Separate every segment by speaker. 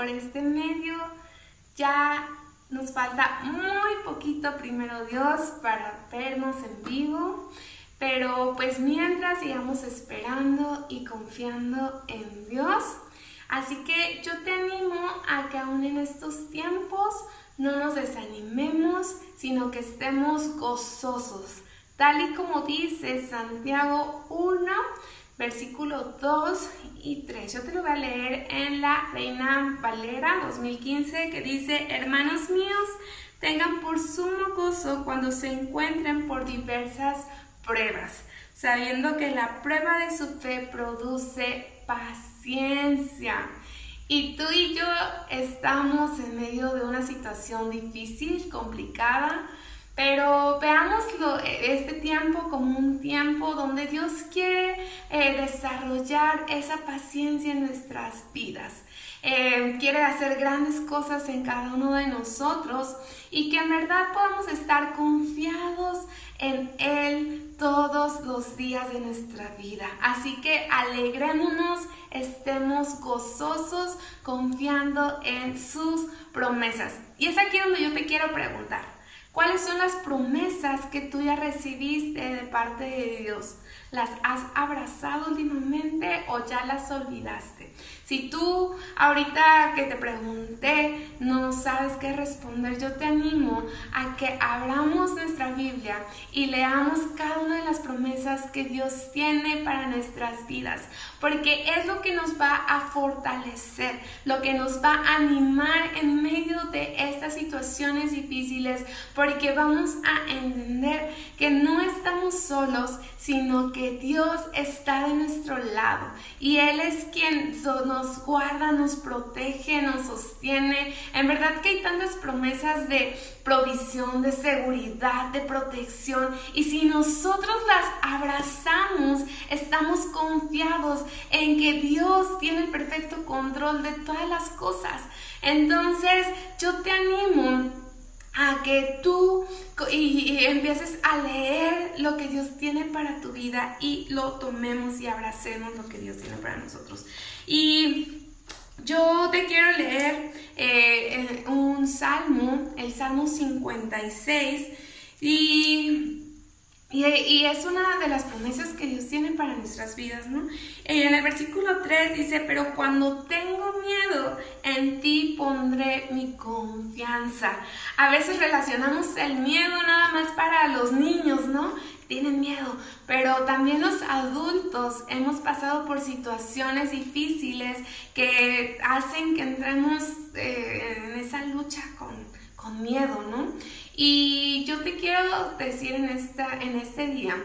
Speaker 1: por este medio. Ya nos falta muy poquito, primero Dios, para vernos en vivo. Pero pues mientras sigamos esperando y confiando en Dios. Así que yo te animo a que aún en estos tiempos no nos desanimemos, sino que estemos gozosos. Tal y como dice Santiago 1, versículo 2 y 3. Yo te lo voy a leer en la Reina Valera 2015 que dice, hermanos míos, tengan por sumo gozo cuando se encuentren por diversas pruebas, sabiendo que la prueba de su fe produce paciencia. Y tú y yo estamos en medio de una situación difícil, complicada, pero veámoslo este tiempo como un tiempo donde Dios quiere eh, desarrollar esa paciencia en nuestras vidas. Eh, quiere hacer grandes cosas en cada uno de nosotros y que en verdad podamos estar confiados en Él todos los días de nuestra vida. Así que alegrémonos, estemos gozosos, confiando en sus promesas. Y es aquí donde yo te quiero preguntar. ¿Cuáles son las promesas que tú ya recibiste de parte de Dios? ¿Las has abrazado últimamente o ya las olvidaste? Si tú ahorita que te pregunté no sabes qué responder, yo te animo a que abramos nuestra Biblia y leamos cada una de las promesas que Dios tiene para nuestras vidas, porque es lo que nos va a fortalecer, lo que nos va a animar en medio de estas situaciones difíciles, porque vamos a entender que no estamos solos, sino que Dios está de nuestro lado y Él es quien nos guarda, nos protege, nos sostiene. En verdad que hay tantas promesas de provisión, de seguridad, de protección y si nosotros las abrazamos, estamos confiados en que Dios tiene el perfecto control de todas las cosas. Entonces yo te animo a que tú y, empieces a leer lo que Dios tiene para tu vida y lo tomemos y abracemos lo que Dios tiene para nosotros. Y yo te quiero leer eh, un salmo, el Salmo 56, y y, es una de las promesas que Dios tiene para nuestras vidas, ¿no? En el versículo 3 dice, pero cuando tengo miedo, en ti pondré mi confianza. A veces relacionamos el miedo nada más para los niños, ¿no? Tienen miedo, pero también los adultos hemos pasado por situaciones difíciles que hacen que entremos eh, en esa lucha con, con miedo, ¿no? Y yo te quiero decir en, esta, en este día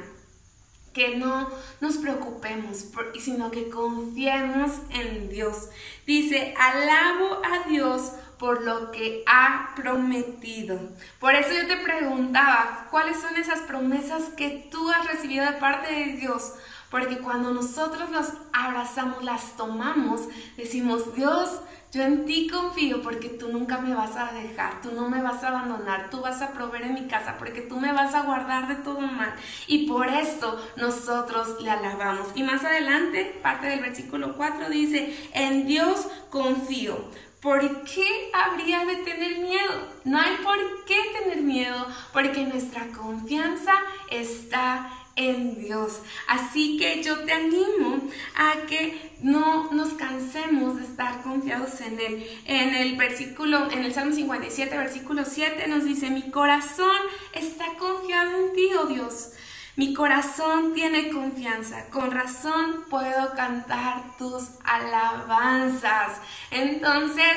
Speaker 1: que no nos preocupemos, sino que confiemos en Dios. Dice, alabo a Dios por lo que ha prometido. Por eso yo te preguntaba, ¿cuáles son esas promesas que tú has recibido de parte de Dios? Porque cuando nosotros las abrazamos, las tomamos, decimos, Dios, yo en ti confío porque tú nunca me vas a dejar, tú no me vas a abandonar, tú vas a proveer en mi casa porque tú me vas a guardar de todo mal. Y por esto nosotros le alabamos. Y más adelante, parte del versículo 4 dice, en Dios confío. ¿Por qué habría de tener miedo? No hay por qué tener miedo porque nuestra confianza está en Dios. Así que yo te animo a que no nos cansemos de estar confiados en Él. En el versículo, en el Salmo 57, versículo 7 nos dice, mi corazón está confiado en ti, oh Dios. Mi corazón tiene confianza, con razón puedo cantar tus alabanzas. Entonces,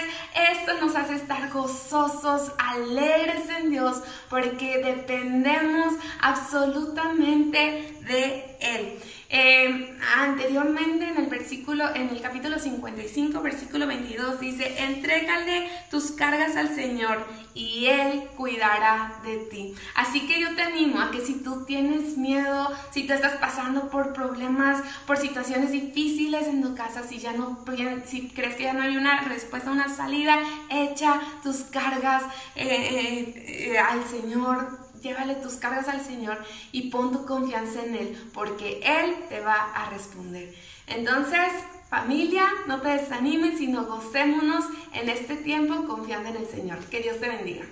Speaker 1: esto nos hace estar gozosos, alegres en Dios, porque dependemos absolutamente de Él. Eh, anteriormente en el capítulo 55, versículo 22 dice, entrégale tus cargas al Señor y Él cuidará de ti. Así que yo te animo a que si tú tienes miedo, si tú estás pasando por problemas, por situaciones difíciles en tu casa, si ya no, crees que ya no hay una respuesta, una salida, echa tus cargas eh, eh, al Señor llévale tus cargas al Señor y pon tu confianza en Él, porque Él te va a responder. Entonces, familia, no te desanimes, sino gocémonos en este tiempo confiando en el Señor. Que Dios te bendiga.